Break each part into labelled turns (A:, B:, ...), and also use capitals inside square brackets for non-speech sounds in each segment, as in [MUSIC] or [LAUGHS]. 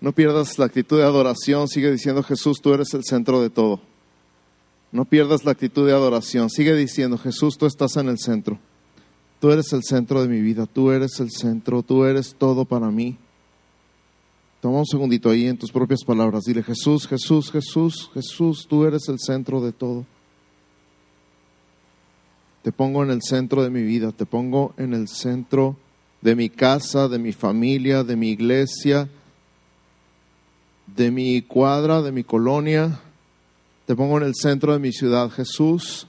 A: No pierdas la actitud de adoración, sigue diciendo Jesús, tú eres el centro de todo. No pierdas la actitud de adoración, sigue diciendo Jesús, tú estás en el centro. Tú eres el centro de mi vida, tú eres el centro, tú eres todo para mí. Toma un segundito ahí en tus propias palabras. Dile, Jesús, Jesús, Jesús, Jesús, tú eres el centro de todo. Te pongo en el centro de mi vida, te pongo en el centro de mi casa, de mi familia, de mi iglesia, de mi cuadra, de mi colonia. Te pongo en el centro de mi ciudad, Jesús.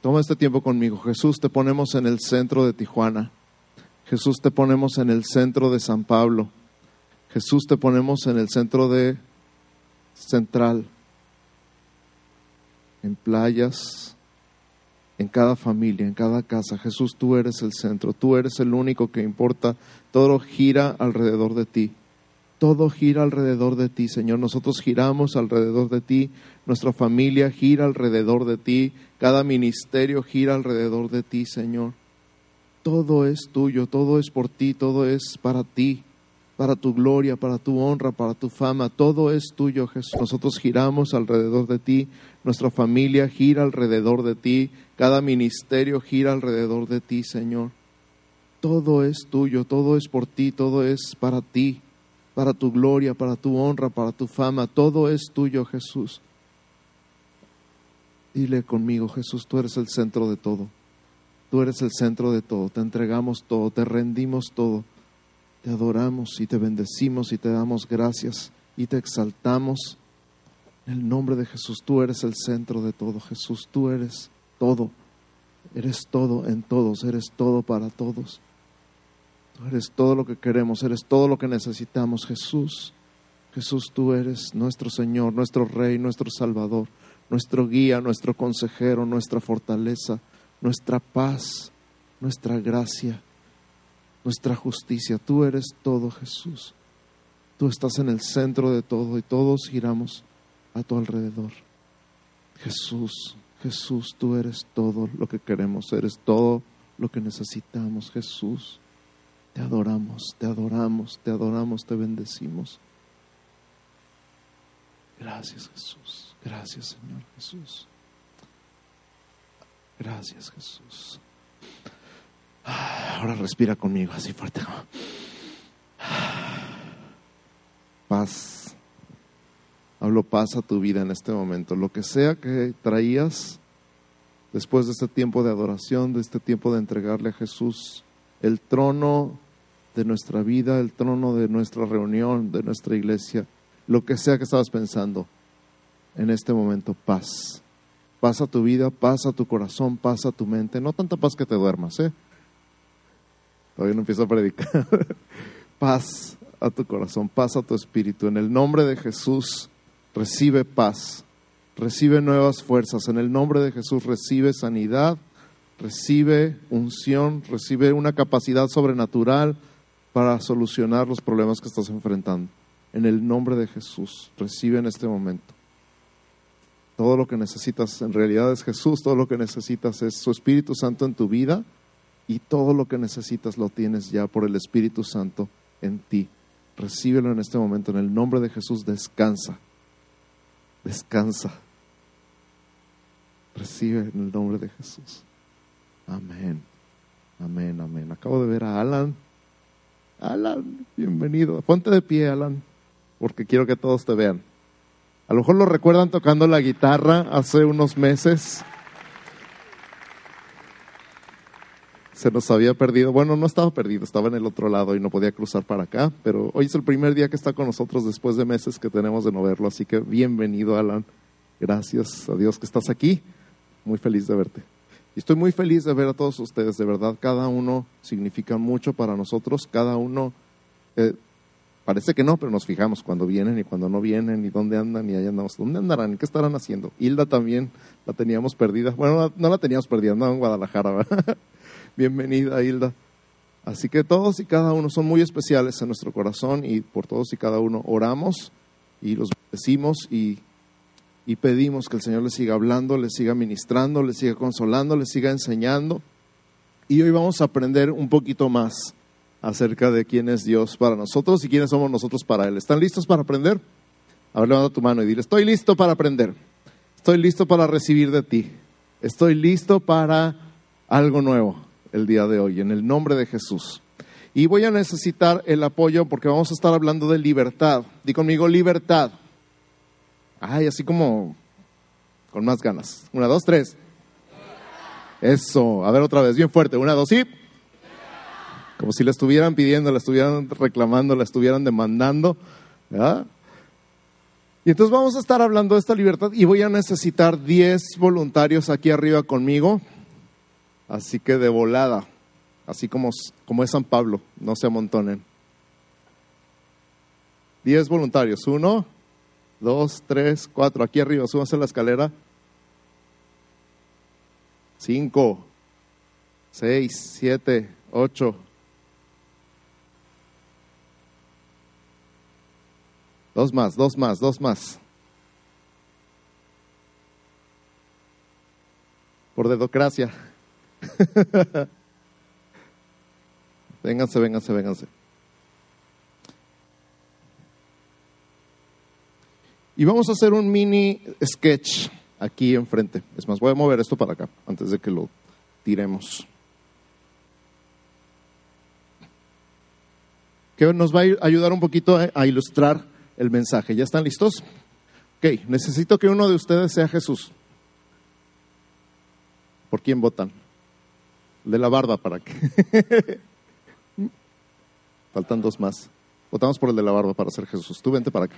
A: Toma este tiempo conmigo. Jesús, te ponemos en el centro de Tijuana. Jesús, te ponemos en el centro de San Pablo. Jesús, te ponemos en el centro de Central, en playas, en cada familia, en cada casa. Jesús, tú eres el centro, tú eres el único que importa. Todo gira alrededor de ti. Todo gira alrededor de ti, Señor. Nosotros giramos alrededor de ti. Nuestra familia gira alrededor de ti. Cada ministerio gira alrededor de ti, Señor. Todo es tuyo, todo es por ti, todo es para ti, para tu gloria, para tu honra, para tu fama. Todo es tuyo, Jesús. Nosotros giramos alrededor de ti. Nuestra familia gira alrededor de ti. Cada ministerio gira alrededor de ti, Señor. Todo es tuyo, todo es por ti, todo es para ti, para tu gloria, para tu honra, para tu fama. Todo es tuyo, Jesús. Dile conmigo, Jesús, tú eres el centro de todo. Tú eres el centro de todo. Te entregamos todo, te rendimos todo. Te adoramos y te bendecimos y te damos gracias y te exaltamos. En el nombre de Jesús, tú eres el centro de todo. Jesús, tú eres todo. Eres todo en todos, eres todo para todos. Tú eres todo lo que queremos, eres todo lo que necesitamos, Jesús. Jesús, tú eres nuestro Señor, nuestro Rey, nuestro Salvador nuestro guía, nuestro consejero, nuestra fortaleza, nuestra paz, nuestra gracia, nuestra justicia. Tú eres todo, Jesús. Tú estás en el centro de todo y todos giramos a tu alrededor. Jesús, Jesús, tú eres todo lo que queremos, eres todo lo que necesitamos, Jesús. Te adoramos, te adoramos, te adoramos, te bendecimos. Gracias, Jesús. Gracias, Señor Jesús. Gracias, Jesús. Ahora respira conmigo así fuerte. Paz. Hablo paz a tu vida en este momento. Lo que sea que traías después de este tiempo de adoración, de este tiempo de entregarle a Jesús el trono de nuestra vida, el trono de nuestra reunión, de nuestra iglesia, lo que sea que estabas pensando en este momento paz. Paz a tu vida, paz a tu corazón, paz a tu mente. No tanta paz que te duermas, ¿eh? Todavía no empiezo a predicar. [LAUGHS] paz a tu corazón, paz a tu espíritu. En el nombre de Jesús, recibe paz, recibe nuevas fuerzas. En el nombre de Jesús, recibe sanidad, recibe unción, recibe una capacidad sobrenatural para solucionar los problemas que estás enfrentando. En el nombre de Jesús, recibe en este momento. Todo lo que necesitas en realidad es Jesús, todo lo que necesitas es su Espíritu Santo en tu vida y todo lo que necesitas lo tienes ya por el Espíritu Santo en ti. Recíbelo en este momento, en el nombre de Jesús, descansa, descansa. Recibe en el nombre de Jesús. Amén, amén, amén. Acabo de ver a Alan. Alan, bienvenido. Ponte de pie, Alan, porque quiero que todos te vean. A lo mejor lo recuerdan tocando la guitarra hace unos meses. Se nos había perdido. Bueno, no estaba perdido, estaba en el otro lado y no podía cruzar para acá. Pero hoy es el primer día que está con nosotros después de meses que tenemos de no verlo. Así que bienvenido, Alan. Gracias a Dios que estás aquí. Muy feliz de verte. Y estoy muy feliz de ver a todos ustedes. De verdad, cada uno significa mucho para nosotros. Cada uno. Eh, Parece que no, pero nos fijamos cuando vienen y cuando no vienen y dónde andan y allá andamos. ¿Dónde andarán? ¿Qué estarán haciendo? Hilda también la teníamos perdida. Bueno, no la teníamos perdida, no en Guadalajara. [LAUGHS] Bienvenida, Hilda. Así que todos y cada uno son muy especiales en nuestro corazón y por todos y cada uno oramos y los decimos y, y pedimos que el Señor les siga hablando, les siga ministrando, les siga consolando, les siga enseñando. Y hoy vamos a aprender un poquito más acerca de quién es Dios para nosotros y quiénes somos nosotros para Él. ¿Están listos para aprender? A ver, levanta tu mano y dile, estoy listo para aprender. Estoy listo para recibir de ti. Estoy listo para algo nuevo el día de hoy, en el nombre de Jesús. Y voy a necesitar el apoyo porque vamos a estar hablando de libertad. Di conmigo libertad. Ay, así como con más ganas. Una, dos, tres. Eso. A ver otra vez, bien fuerte. Una, dos y. Como si la estuvieran pidiendo, la estuvieran reclamando, la estuvieran demandando. Y entonces vamos a estar hablando de esta libertad y voy a necesitar 10 voluntarios aquí arriba conmigo. Así que de volada así como, como es San Pablo, no se amontonen. Diez voluntarios, uno, dos, tres, cuatro, aquí arriba, súbanse la escalera. Cinco, seis, siete, ocho. Dos más, dos más, dos más. Por dedocracia. [LAUGHS] Vénganse, vénganse, vénganse. Y vamos a hacer un mini sketch aquí enfrente. Es más, voy a mover esto para acá antes de que lo tiremos. Que nos va a ayudar un poquito a ilustrar el mensaje. ¿Ya están listos? Ok, necesito que uno de ustedes sea Jesús. ¿Por quién votan? De la barba para que. [LAUGHS] Faltan dos más. Votamos por el de la barba para ser Jesús. Tú vente para acá.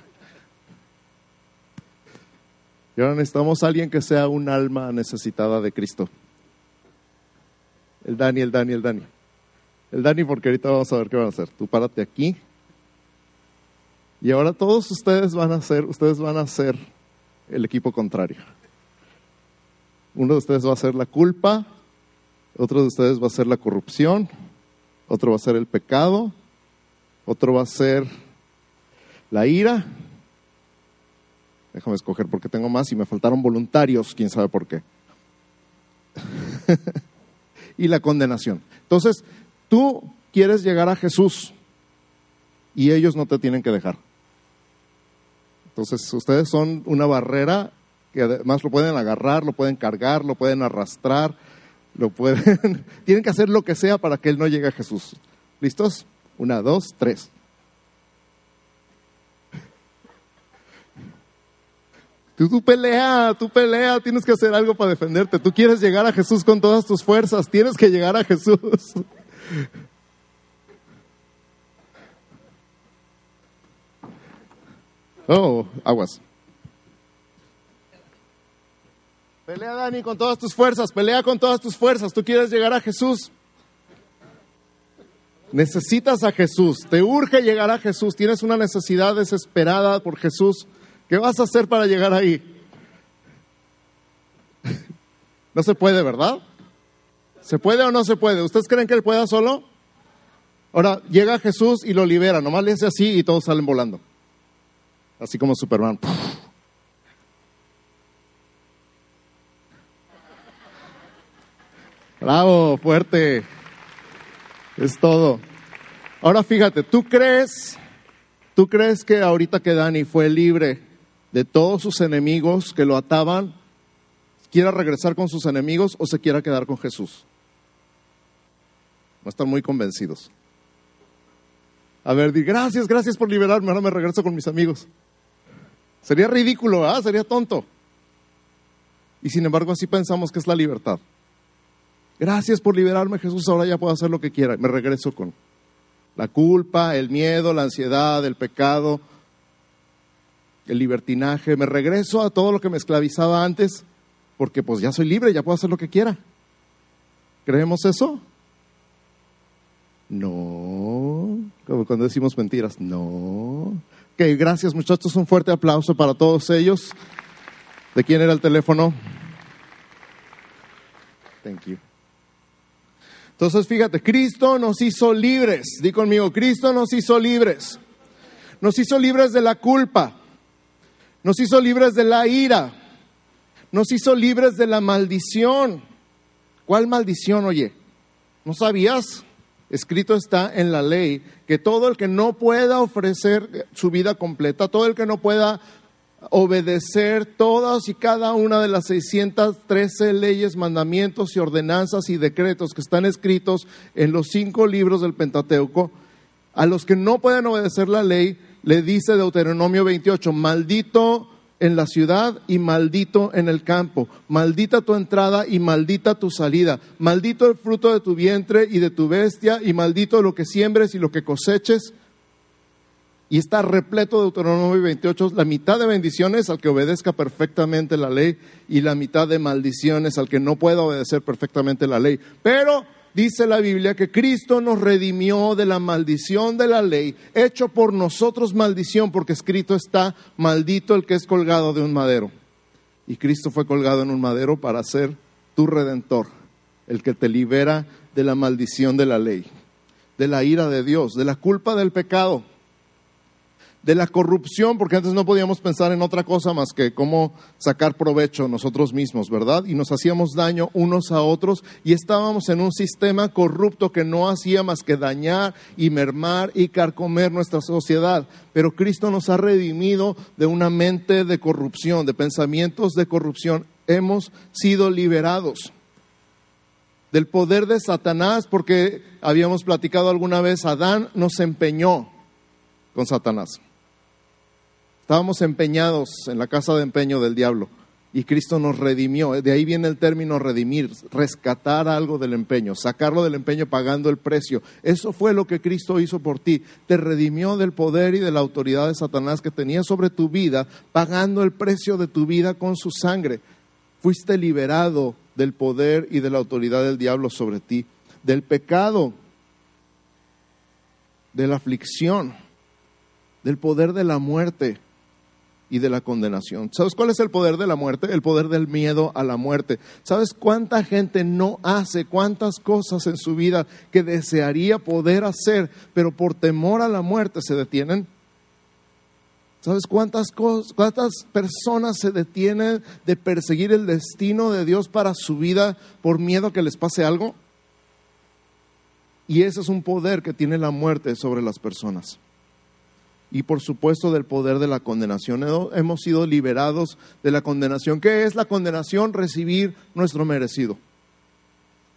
A: Y ahora necesitamos a alguien que sea un alma necesitada de Cristo. El Dani, el Dani, el Dani. El Dani, porque ahorita vamos a ver qué van a hacer. Tú párate aquí. Y ahora todos ustedes van a ser, ustedes van a ser el equipo contrario. Uno de ustedes va a ser la culpa, otro de ustedes va a ser la corrupción, otro va a ser el pecado, otro va a ser la ira. Déjame escoger porque tengo más y me faltaron voluntarios, quién sabe por qué. [LAUGHS] y la condenación. Entonces, tú quieres llegar a Jesús y ellos no te tienen que dejar. Entonces, ustedes son una barrera que además lo pueden agarrar, lo pueden cargar, lo pueden arrastrar, lo pueden... [LAUGHS] tienen que hacer lo que sea para que Él no llegue a Jesús. ¿Listos? Una, dos, tres. Tú, tú pelea, tú pelea, tienes que hacer algo para defenderte. Tú quieres llegar a Jesús con todas tus fuerzas, tienes que llegar a Jesús. [LAUGHS] Oh, aguas. Pelea, Dani, con todas tus fuerzas, pelea con todas tus fuerzas. Tú quieres llegar a Jesús. Necesitas a Jesús, te urge llegar a Jesús, tienes una necesidad desesperada por Jesús. ¿Qué vas a hacer para llegar ahí? No se puede, ¿verdad? ¿Se puede o no se puede? ¿Ustedes creen que él pueda solo? Ahora, llega Jesús y lo libera, nomás le hace así y todos salen volando. Así como Superman. Bravo, fuerte. Es todo. Ahora fíjate, ¿tú crees, tú crees que ahorita que Dani fue libre de todos sus enemigos que lo ataban, quiera regresar con sus enemigos o se quiera quedar con Jesús? No están muy convencidos. A ver, di gracias, gracias por liberarme, ahora me regreso con mis amigos. Sería ridículo, ¿ah? Sería tonto. Y sin embargo así pensamos que es la libertad. Gracias por liberarme, Jesús. Ahora ya puedo hacer lo que quiera. Me regreso con la culpa, el miedo, la ansiedad, el pecado, el libertinaje. Me regreso a todo lo que me esclavizaba antes, porque pues ya soy libre, ya puedo hacer lo que quiera. ¿Creemos eso? No. Como cuando decimos mentiras. No. Ok, gracias muchachos. Un fuerte aplauso para todos ellos. ¿De quién era el teléfono? Thank you. Entonces, fíjate, Cristo nos hizo libres. Di conmigo, Cristo nos hizo libres. Nos hizo libres de la culpa. Nos hizo libres de la ira. Nos hizo libres de la maldición. ¿Cuál maldición, oye? ¿No sabías? escrito está en la ley que todo el que no pueda ofrecer su vida completa, todo el que no pueda obedecer todas y cada una de las 613 leyes, mandamientos y ordenanzas y decretos que están escritos en los cinco libros del Pentateuco, a los que no pueden obedecer la ley, le dice Deuteronomio 28, maldito en la ciudad y maldito en el campo, maldita tu entrada y maldita tu salida, maldito el fruto de tu vientre y de tu bestia y maldito lo que siembres y lo que coseches. Y está repleto de Deuteronomio 28, la mitad de bendiciones al que obedezca perfectamente la ley y la mitad de maldiciones al que no pueda obedecer perfectamente la ley. Pero dice la Biblia que Cristo nos redimió de la maldición de la ley, hecho por nosotros maldición, porque escrito está, maldito el que es colgado de un madero. Y Cristo fue colgado en un madero para ser tu redentor, el que te libera de la maldición de la ley, de la ira de Dios, de la culpa del pecado de la corrupción, porque antes no podíamos pensar en otra cosa más que cómo sacar provecho nosotros mismos, ¿verdad? Y nos hacíamos daño unos a otros y estábamos en un sistema corrupto que no hacía más que dañar y mermar y carcomer nuestra sociedad. Pero Cristo nos ha redimido de una mente de corrupción, de pensamientos de corrupción. Hemos sido liberados del poder de Satanás, porque habíamos platicado alguna vez, Adán nos empeñó con Satanás. Estábamos empeñados en la casa de empeño del diablo y Cristo nos redimió. De ahí viene el término redimir, rescatar algo del empeño, sacarlo del empeño pagando el precio. Eso fue lo que Cristo hizo por ti. Te redimió del poder y de la autoridad de Satanás que tenía sobre tu vida, pagando el precio de tu vida con su sangre. Fuiste liberado del poder y de la autoridad del diablo sobre ti, del pecado, de la aflicción, del poder de la muerte y de la condenación. ¿Sabes cuál es el poder de la muerte? El poder del miedo a la muerte. ¿Sabes cuánta gente no hace cuántas cosas en su vida que desearía poder hacer, pero por temor a la muerte se detienen? ¿Sabes cuántas, cosas, cuántas personas se detienen de perseguir el destino de Dios para su vida por miedo a que les pase algo? Y ese es un poder que tiene la muerte sobre las personas y por supuesto del poder de la condenación. Hemos sido liberados de la condenación. ¿Qué es la condenación? Recibir nuestro merecido.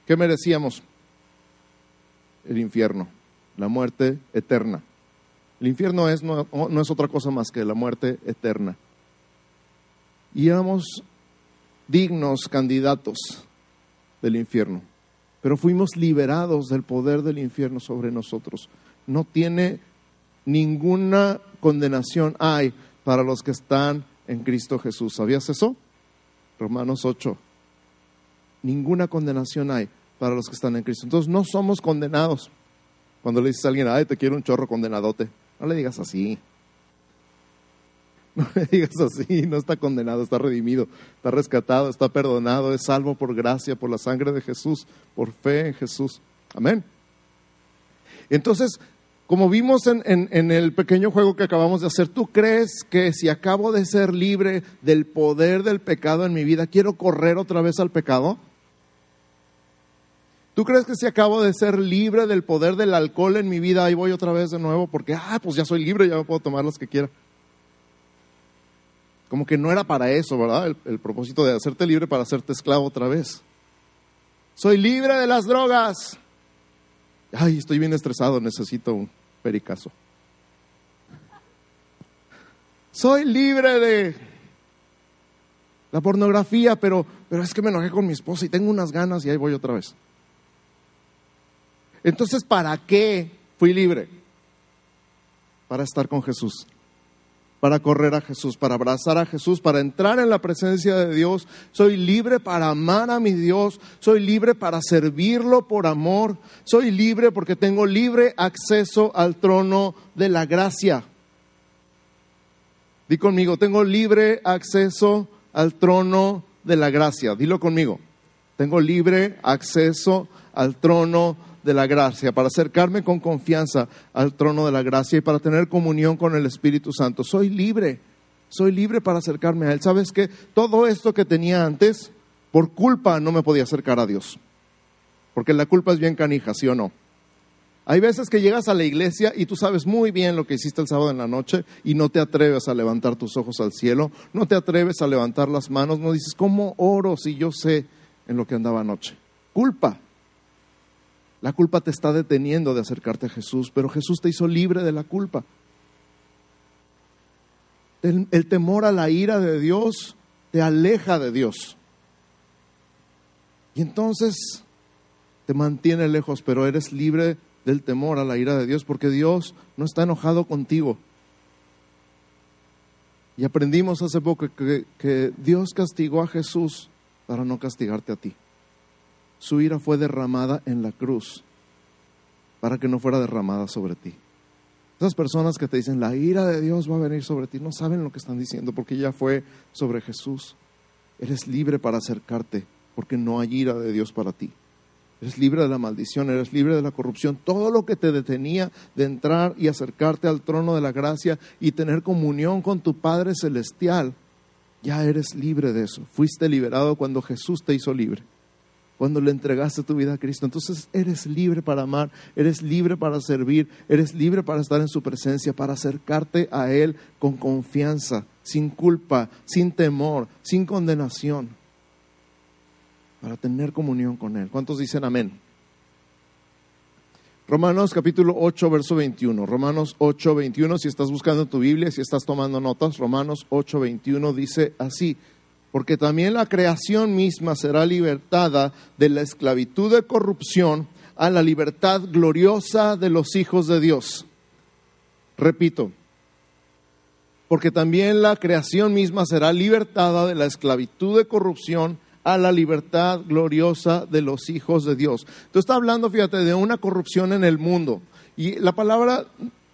A: ¿Qué merecíamos? El infierno, la muerte eterna. El infierno es, no, no es otra cosa más que la muerte eterna. Y éramos dignos candidatos del infierno, pero fuimos liberados del poder del infierno sobre nosotros. No tiene ninguna condenación hay para los que están en Cristo Jesús. ¿Sabías eso? Romanos 8. Ninguna condenación hay para los que están en Cristo. Entonces no somos condenados. Cuando le dices a alguien, ay, te quiero un chorro condenadote, no le digas así. [LAUGHS] No le digas así, no está condenado, está redimido, está rescatado, está perdonado, es salvo por gracia, por la sangre de Jesús, por fe en Jesús. Amén. Entonces, como vimos en, el pequeño juego que acabamos de hacer, ¿tú crees que si acabo de ser libre del poder del pecado en mi vida, quiero correr otra vez al pecado? ¿Tú crees que si acabo de ser libre del poder del alcohol en mi vida, ahí voy otra vez de nuevo porque, ah, pues ya soy libre, ya me puedo tomar las que quiera? Como que no era para eso, ¿verdad? El, el propósito de hacerte libre para hacerte esclavo otra vez. Soy libre de las drogas. Ay, estoy bien estresado, necesito un pericazo. Soy libre de la pornografía, pero, pero es que me enojé con mi esposa y tengo unas ganas y ahí voy otra vez. Entonces, ¿para qué fui libre? Para estar con Jesús para correr a Jesús, para abrazar a Jesús, para entrar en la presencia de Dios. Soy libre para amar a mi Dios. Soy libre para servirlo por amor. Soy libre porque tengo libre acceso al trono de la gracia. Di conmigo, tengo libre acceso al trono de la gracia. Dilo conmigo. Tengo libre acceso al trono de la gracia, para acercarme con confianza al trono de la gracia y para tener comunión con el Espíritu Santo. Soy libre, soy libre para acercarme a Él. ¿Sabes que Todo esto que tenía antes, por culpa no me podía acercar a Dios. Porque la culpa es bien canija, ¿sí o no? Hay veces que llegas a la iglesia y tú sabes muy bien lo que hiciste el sábado en la noche y no te atreves a levantar tus ojos al cielo, no te atreves a levantar las manos, no dices, ¿cómo oro si yo sé en lo que andaba anoche? Culpa. La culpa te está deteniendo de acercarte a Jesús, pero Jesús te hizo libre de la culpa. El, temor a la ira de Dios te aleja de Dios. Y entonces te mantiene lejos, pero eres libre del temor a la ira de Dios, porque Dios no está enojado contigo. Y aprendimos hace poco que, Dios castigó a Jesús para no castigarte a ti. Su ira fue derramada en la cruz para que no fuera derramada sobre ti. Esas personas que te dicen, la ira de Dios va a venir sobre ti, no saben lo que están diciendo porque ya fue sobre Jesús. Eres libre para acercarte porque no hay ira de Dios para ti. Eres libre de la maldición, eres libre de la corrupción. Todo lo que te detenía de entrar y acercarte al trono de la gracia y tener comunión con tu Padre Celestial, ya eres libre de eso. Fuiste liberado cuando Jesús te hizo libre, cuando le entregaste tu vida a Cristo. Entonces eres libre para amar, eres libre para servir, eres libre para estar en su presencia, para acercarte a Él con confianza, sin culpa, sin temor, sin condenación para tener comunión con Él. ¿Cuántos dicen amén? Romanos capítulo 8, verso 21. Romanos 8, 21, si estás buscando tu Biblia, si estás tomando notas, Romanos 8, 21 dice así, porque también la creación misma será libertada de la esclavitud de corrupción a la libertad gloriosa de los hijos de Dios. Repito, porque también la creación misma será libertada de la esclavitud de corrupción a la libertad gloriosa de los hijos de Dios. Tú está hablando, fíjate, de una corrupción en el mundo. Y la palabra,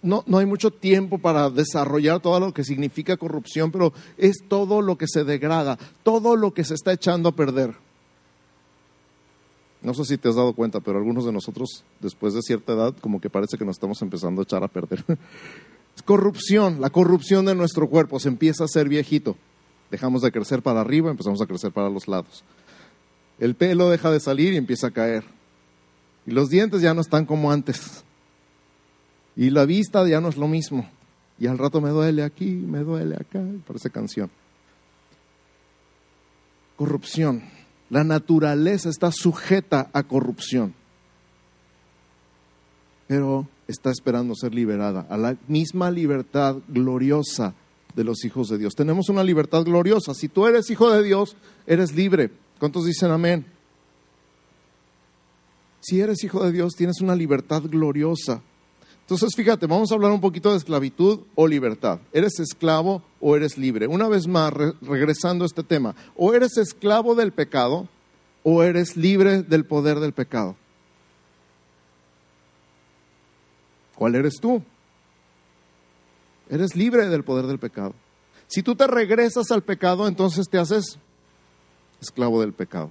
A: no, no hay mucho tiempo para desarrollar todo lo que significa corrupción, pero es todo lo que se degrada, todo lo que se está echando a perder. No sé si te has dado cuenta, pero algunos de nosotros, después de cierta edad, como que parece que nos estamos empezando a echar a perder. [LAUGHS] Es corrupción, la corrupción de nuestro cuerpo se empieza a ser viejito. Dejamos de crecer para arriba, empezamos a crecer para los lados. El pelo deja de salir y empieza a caer. Y los dientes ya no están como antes. Y la vista ya no es lo mismo. Y al rato me duele aquí, me duele acá, parece canción. Corrupción. La naturaleza está sujeta a corrupción. Pero está esperando ser liberada a la misma libertad gloriosa de los hijos de Dios. Tenemos una libertad gloriosa. Si tú eres hijo de Dios, eres libre. ¿Cuántos dicen amén? Si eres hijo de Dios, tienes una libertad gloriosa. Entonces, fíjate, vamos a hablar un poquito de esclavitud o libertad. ¿Eres esclavo o eres libre? Una vez más, regresando a este tema, o eres esclavo del pecado o eres libre del poder del pecado. ¿Cuál eres tú? Eres libre del poder del pecado. Si tú te regresas al pecado, entonces te haces esclavo del pecado.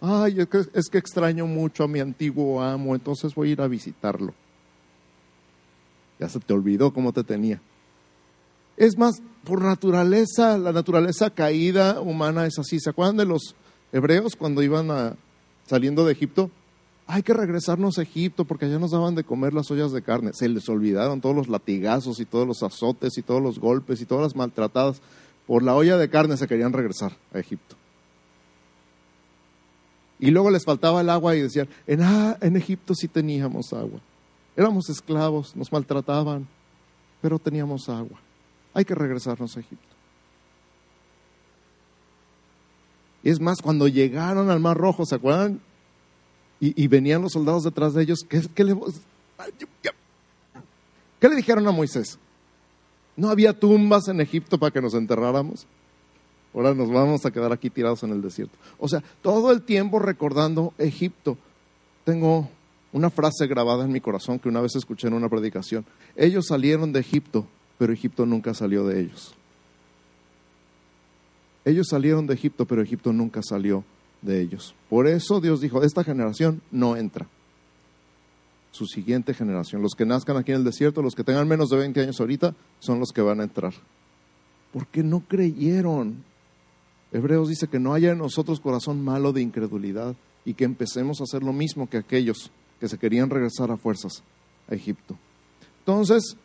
A: Ay, es que, extraño mucho a mi antiguo amo, entonces voy a ir a visitarlo. Ya se te olvidó cómo te tenía. Es más, por naturaleza, la naturaleza caída humana es así. ¿Se acuerdan de los hebreos cuando iban saliendo de Egipto? hay que regresarnos a Egipto porque allá nos daban de comer las ollas de carne. Se les olvidaron todos los latigazos y todos los azotes y todos los golpes y todas las maltratadas. Por la olla de carne se querían regresar a Egipto. Y luego les faltaba el agua y decían, en, ah, en Egipto sí teníamos agua. Éramos esclavos, nos maltrataban, pero teníamos agua. Hay que regresarnos a Egipto. Es más, cuando llegaron al Mar Rojo, ¿se acuerdan? y, venían los soldados detrás de ellos. ¿Qué, le, ¿Qué le dijeron a Moisés? ¿No había tumbas en Egipto para que nos enterráramos? Ahora nos vamos a quedar aquí tirados en el desierto. O sea, todo el tiempo recordando Egipto. Tengo una frase grabada en mi corazón que una vez escuché en una predicación. Ellos salieron de Egipto, pero Egipto nunca salió de ellos. Ellos salieron de Egipto, pero Egipto nunca salió de ellos. Por eso Dios dijo, esta generación no entra. Su siguiente generación, los que nazcan aquí en el desierto, los que tengan menos de 20 años ahorita, son los que van a entrar. Porque no creyeron. Hebreos dice que no haya en nosotros corazón malo de incredulidad y que empecemos a hacer lo mismo que aquellos que se querían regresar a fuerzas a Egipto. Entonces,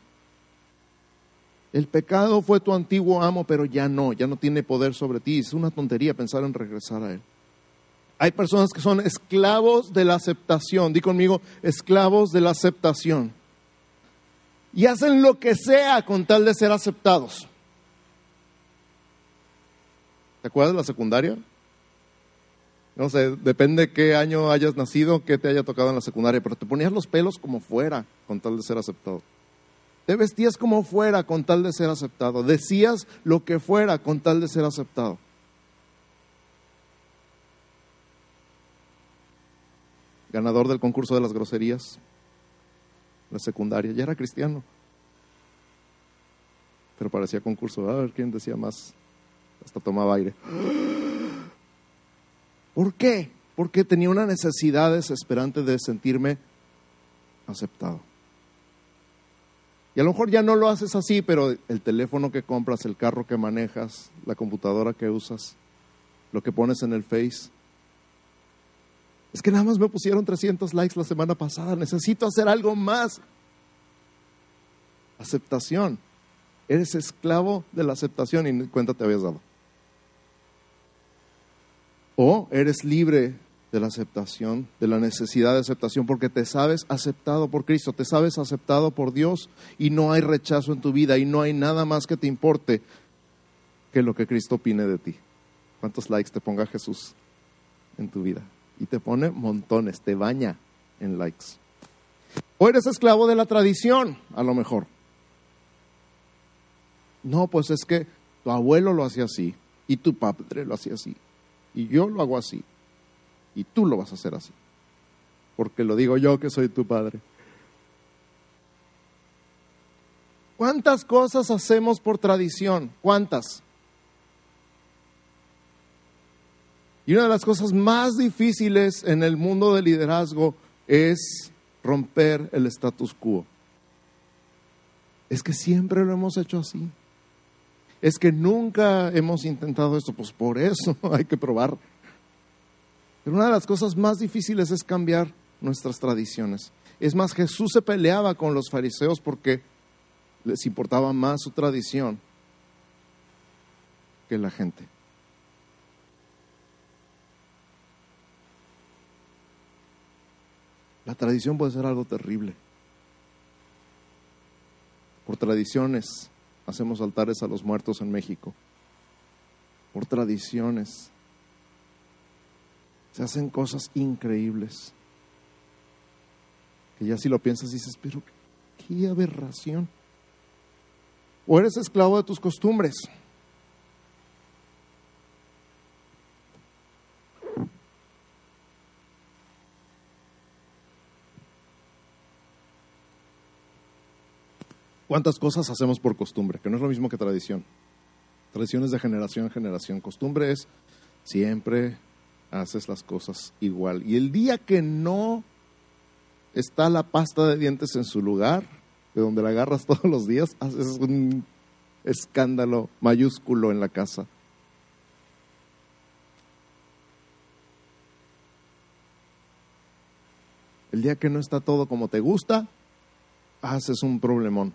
A: el pecado fue tu antiguo amo, pero ya no, ya no tiene poder sobre ti. Es una tontería pensar en regresar a él. Hay personas que son esclavos de la aceptación. Di conmigo, esclavos de la aceptación. Y hacen lo que sea con tal de ser aceptados. ¿Te acuerdas de la secundaria? No sé, depende qué año hayas nacido, qué te haya tocado en la secundaria, pero te ponías los pelos como fuera con tal de ser aceptado. Te vestías como fuera con tal de ser aceptado. Decías lo que fuera con tal de ser aceptado. Ganador del concurso de las groserías, la secundaria, ya era cristiano. Pero parecía concurso, a ver quién decía más. Hasta tomaba aire. ¿Por qué? Porque tenía una necesidad desesperante de sentirme aceptado. Y a lo mejor ya no lo haces así, pero el teléfono que compras, el carro que manejas, la computadora que usas, lo que pones en el Face. Es que nada más me pusieron 300 likes la semana pasada, necesito hacer algo más. Aceptación. Eres esclavo de la aceptación y cuenta te habías dado. O eres libre de la aceptación, de la necesidad de aceptación, porque te sabes aceptado por Cristo, te sabes aceptado por Dios y no hay rechazo en tu vida y no hay nada más que te importe que lo que Cristo opine de ti. ¿Cuántos likes te ponga Jesús en tu vida? Y te pone montones, te baña en likes. O eres esclavo de la tradición, a lo mejor. No, pues es que tu abuelo lo hacía así y tu padre lo hacía así y yo lo hago así y tú lo vas a hacer así. Porque lo digo yo que soy tu padre. ¿Cuántas cosas hacemos por tradición? ¿Cuántas? Y una de las cosas más difíciles en el mundo del liderazgo es romper el status quo. Es que siempre lo hemos hecho así. Es que nunca hemos intentado esto, pues por eso [LAUGHS] hay que probar pero una de las cosas más difíciles es cambiar nuestras tradiciones. Es más, Jesús se peleaba con los fariseos porque les importaba más su tradición que la gente. La tradición puede ser algo terrible. Por tradiciones hacemos altares a los muertos en México. Por tradiciones se hacen cosas increíbles. Que ya si lo piensas dices, pero qué aberración. O eres esclavo de tus costumbres. ¿Cuántas cosas hacemos por costumbre? Que no es lo mismo que tradición. Tradición es de generación en generación. Costumbre es siempre haces las cosas igual. Y el día que no está la pasta de dientes en su lugar, de donde la agarras [LAUGHS] todos los días, haces un escándalo mayúsculo en la casa. El día que no está todo como te gusta, haces un problemón.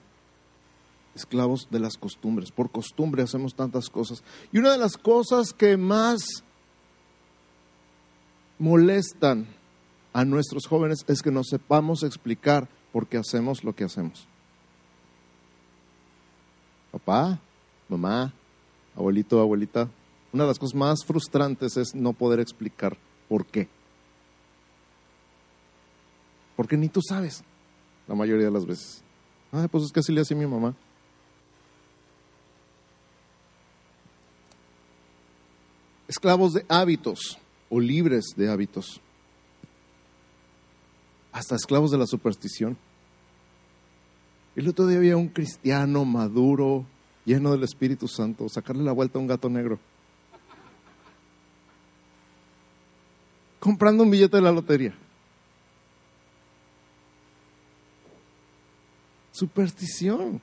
A: Esclavos de las costumbres. Por costumbre hacemos tantas cosas. Y una de las cosas que más molestan a nuestros jóvenes es que no sepamos explicar por qué hacemos lo que hacemos. Papá, mamá, abuelito, abuelita, una de las cosas más frustrantes es no poder explicar por qué. Porque ni tú sabes, la mayoría de las veces. Ah, pues es que así le hacía mi mamá. Esclavos de hábitos o libres de hábitos, hasta esclavos de la superstición. El otro día había un cristiano maduro, lleno del Espíritu Santo, sacarle la vuelta a un gato negro. Comprando un billete de la lotería. Superstición.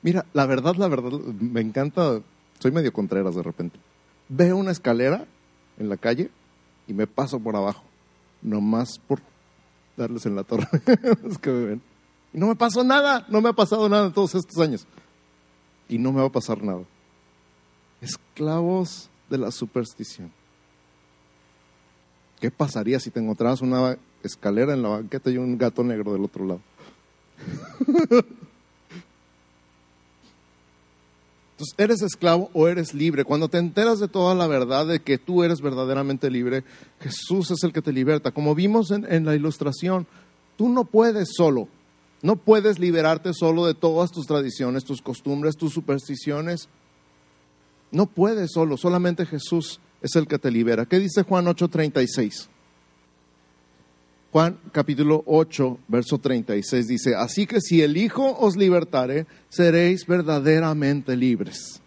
A: Mira, la verdad, la verdad, me encanta, soy medio contreras de repente. Veo una escalera en la calle y me paso por abajo, nomás por darles en la torre. [LAUGHS] Y no me pasó nada, no me ha pasado nada en todos estos años. Y no me va a pasar nada. Esclavos de la superstición. ¿Qué pasaría si te encontrabas una escalera en la banqueta y un gato negro del otro lado? [LAUGHS] Entonces, ¿eres esclavo o eres libre? Cuando te enteras de toda la verdad de que tú eres verdaderamente libre, Jesús es el que te liberta. Como vimos en, en, la ilustración, tú no puedes solo, no puedes liberarte solo de todas tus tradiciones, tus costumbres, tus supersticiones. No puedes solo, solamente Jesús es el que te libera. ¿Qué dice Juan 8:36? Juan capítulo 8, verso 36 dice, así que si el Hijo os libertare, seréis verdaderamente libres.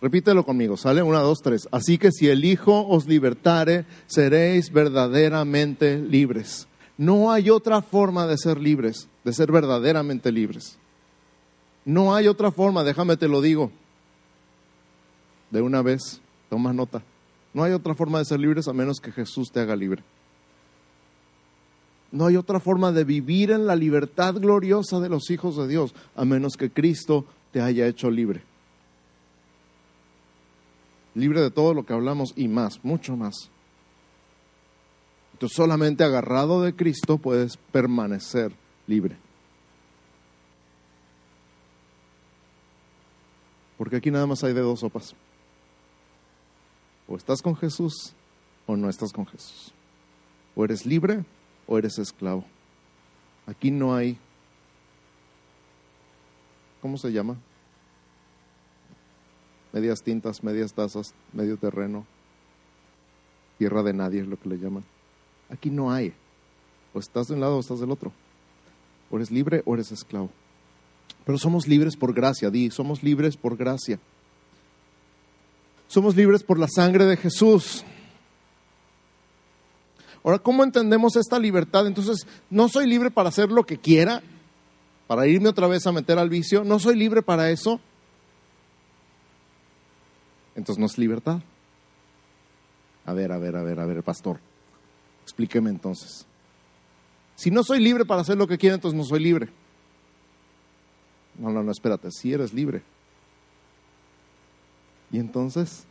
A: Repítelo conmigo, sale una, dos, tres. Así que si el Hijo os libertare, seréis verdaderamente libres. No hay otra forma de ser libres, de ser verdaderamente libres. No hay otra forma, déjame te lo digo. De una vez, toma nota. No hay otra forma de ser libres a menos que Jesús te haga libre. No hay otra forma de vivir en la libertad gloriosa de los hijos de Dios, a menos que Cristo te haya hecho libre. Libre de todo lo que hablamos y más, mucho más. Entonces solamente agarrado de Cristo puedes permanecer libre. Porque aquí nada más hay de dos sopas. O estás con Jesús o no estás con Jesús. O eres libre o eres esclavo. Aquí no hay, ¿cómo se llama? Medias tintas, medias tazas, medio terreno, tierra de nadie es lo que le llaman. Aquí no hay. O estás de un lado o estás del otro. O eres libre o eres esclavo. Pero somos libres por gracia, di, somos libres por gracia. Somos libres por la sangre de Jesús. Ahora, ¿cómo entendemos esta libertad? Entonces, no soy libre para hacer lo que quiera, para irme otra vez a meter al vicio, no soy libre para eso. Entonces no es libertad. A ver, a ver, a ver, a ver, pastor, explíqueme entonces. Si no soy libre para hacer lo que quiera, entonces no soy libre. No, no, no, espérate, si eres libre. Y entonces,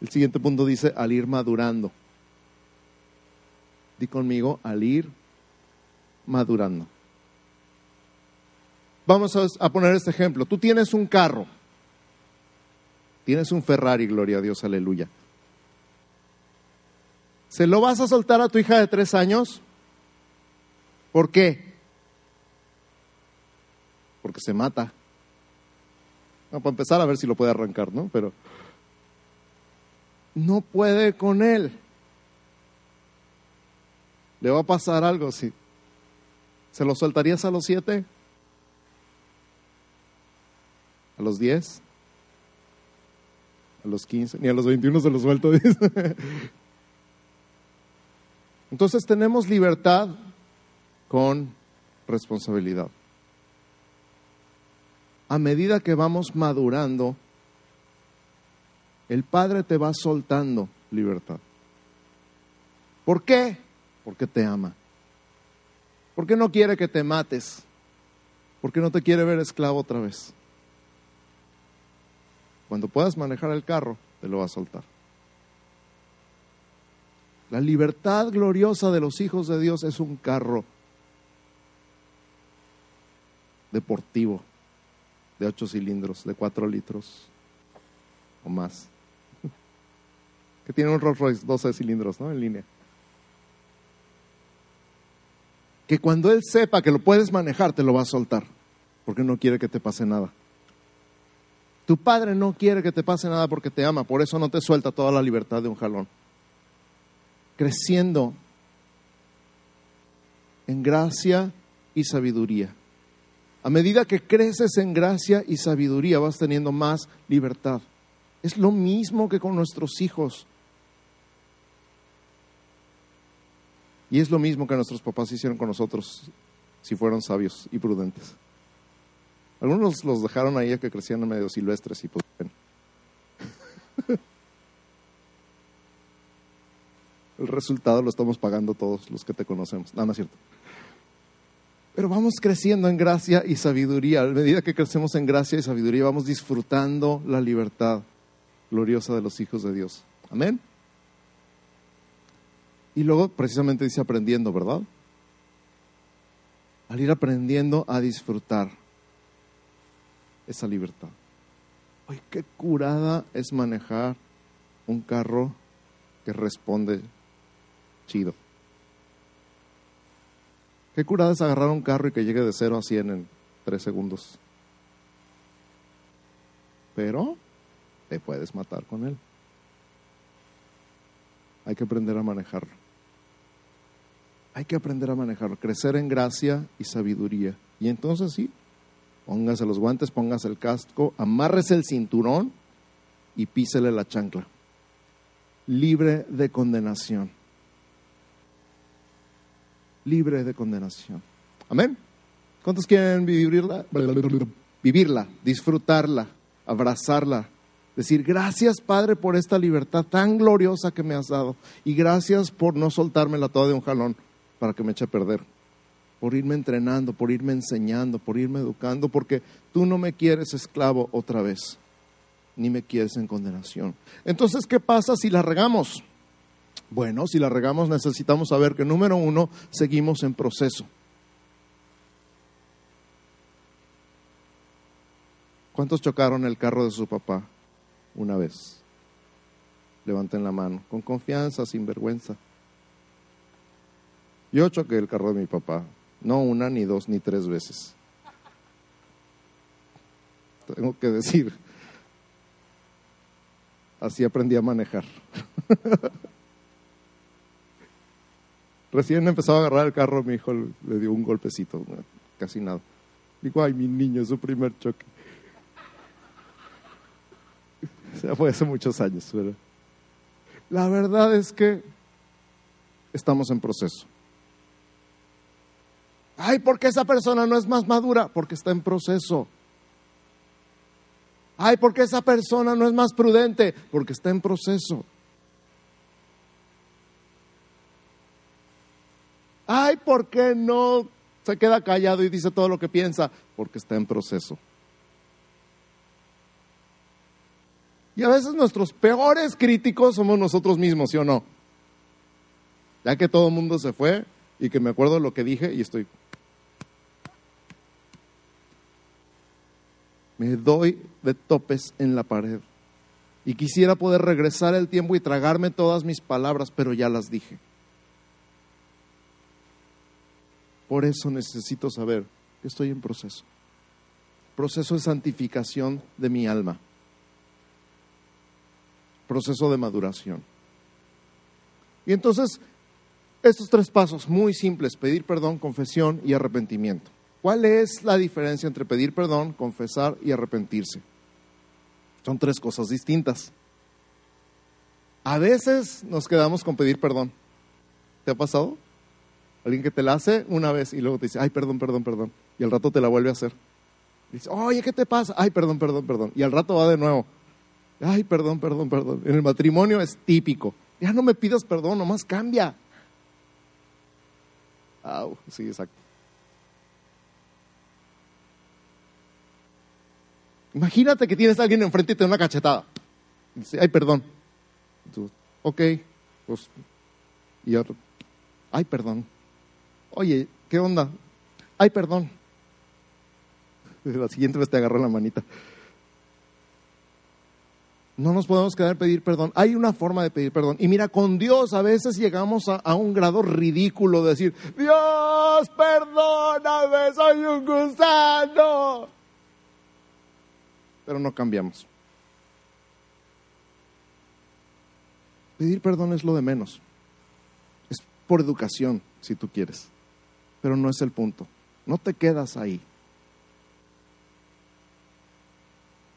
A: el siguiente punto dice, al ir madurando. Di conmigo, al ir madurando. Vamos a poner este ejemplo. Tú tienes un carro. Tienes un Ferrari, gloria a Dios, aleluya. ¿Se lo vas a soltar a tu hija de tres años? ¿Por qué? Porque se mata. para empezar a ver si lo puede arrancar, ¿no? Pero no puede con él le va a pasar algo, sí. ¿Se lo soltarías a los siete? ¿A los diez? ¿A los quince? Ni a los veintiuno se lo suelto. [LAUGHS] Entonces tenemos libertad con responsabilidad. A medida que vamos madurando, el Padre te va soltando libertad. ¿Por qué? Porque te ama. ¿Por qué no quiere que te mates? Porque no te quiere ver esclavo otra vez. Cuando puedas manejar el carro, te lo va a soltar. La libertad gloriosa de los hijos de Dios es un carro deportivo de ocho cilindros, de cuatro litros o más. [LAUGHS] Que tiene un Rolls Royce 12 cilindros, ¿no? En línea. Que cuando Él sepa que lo puedes manejar, te lo va a soltar, porque no quiere que te pase nada. Tu padre no quiere que te pase nada porque te ama, por eso no te suelta toda la libertad de un jalón. Creciendo en gracia y sabiduría. A medida que creces en gracia y sabiduría vas teniendo más libertad. Es lo mismo que con nuestros hijos. Y es lo mismo que nuestros papás hicieron con nosotros si fueron sabios y prudentes. Algunos los dejaron ahí a que crecían medio silvestres y pues, [LAUGHS] El resultado lo estamos pagando todos los que te conocemos. No, no es cierto. Pero vamos creciendo en gracia y sabiduría. A medida que crecemos en gracia y sabiduría, vamos disfrutando la libertad gloriosa de los hijos de Dios. Amén. Y luego precisamente dice aprendiendo, ¿verdad? Al ir aprendiendo a disfrutar esa libertad. Ay, qué curada es manejar un carro que responde chido. Qué curada es agarrar un carro y que llegue de 0 a 100 en 3 segundos. Pero te puedes matar con él. Hay que aprender a manejarlo. Hay que aprender a manejarlo, crecer en gracia y sabiduría. Y entonces sí, póngase los guantes, póngase el casco, amárrese el cinturón y písele la chancla. Libre de condenación. Libre de condenación. Amén. ¿Cuántos quieren vivirla? Vivirla, disfrutarla, abrazarla, Decir, gracias Padre por esta libertad tan gloriosa que me has dado y gracias por no soltármela toda de un jalón para que me eche a perder, por irme entrenando, por irme enseñando, por irme educando, porque tú no me quieres esclavo otra vez, ni me quieres en condenación. Entonces, ¿qué pasa si la regamos? Bueno, si la regamos necesitamos saber que número uno, seguimos en proceso. ¿Cuántos chocaron el carro de su papá? una vez. Levanten la mano, con confianza, sin vergüenza. Yo choqué el carro de mi papá, no una, ni dos, ni tres veces. Tengo que decir, así aprendí a manejar. [LAUGHS] Recién empezaba a agarrar el carro, mi hijo le dio un golpecito, casi nada. Digo, ay, mi niño, su primer choque. [LAUGHS] fue hace muchos años. La verdad es que estamos en proceso. Ay, ¿por qué esa persona no es más madura? Porque está en proceso. Ay, ¿por qué esa persona no es más prudente? Porque está en proceso. Ay, ¿por qué no se queda callado y dice todo lo que piensa? Porque está en proceso. Y a veces nuestros peores críticos somos nosotros mismos, ¿sí o no? Ya que todo el mundo se fue y que me acuerdo lo que dije y estoy... Me doy de topes en la pared. Y quisiera poder regresar el tiempo y tragarme todas mis palabras, pero ya las dije. Por eso necesito saber que estoy en proceso. Proceso de santificación de mi alma proceso de maduración. Y entonces, estos tres pasos muy simples, pedir perdón, confesión y arrepentimiento. ¿Cuál es la diferencia entre pedir perdón, confesar y arrepentirse? Son tres cosas distintas. A veces nos quedamos con pedir perdón. ¿Te ha pasado? Alguien que te la hace una vez y luego te dice, ay, perdón, perdón, perdón. Y al rato te la vuelve a hacer. dice, oye, ¿qué te pasa? Ay, perdón, perdón, perdón. Y al rato va de nuevo. Ay, perdón, perdón, perdón. En el matrimonio es típico. Ya no me pidas perdón, nomás cambia. Au, sí, exacto. Imagínate que tienes a alguien enfrente y te da una cachetada. dice, ay, perdón. ok, pues. Y otro, ay, perdón. Oye, ¿qué onda? Ay, perdón. [LAUGHS] La siguiente vez te agarró la manita. No nos podemos quedar pedir perdón. Hay una forma de pedir perdón. Y mira, con Dios a veces llegamos a, a, un grado ridículo de decir, Dios, perdóname, soy un gusano. Pero no cambiamos. Pedir perdón es lo de menos. Es por educación, si tú quieres. Pero no es el punto. No te quedas ahí.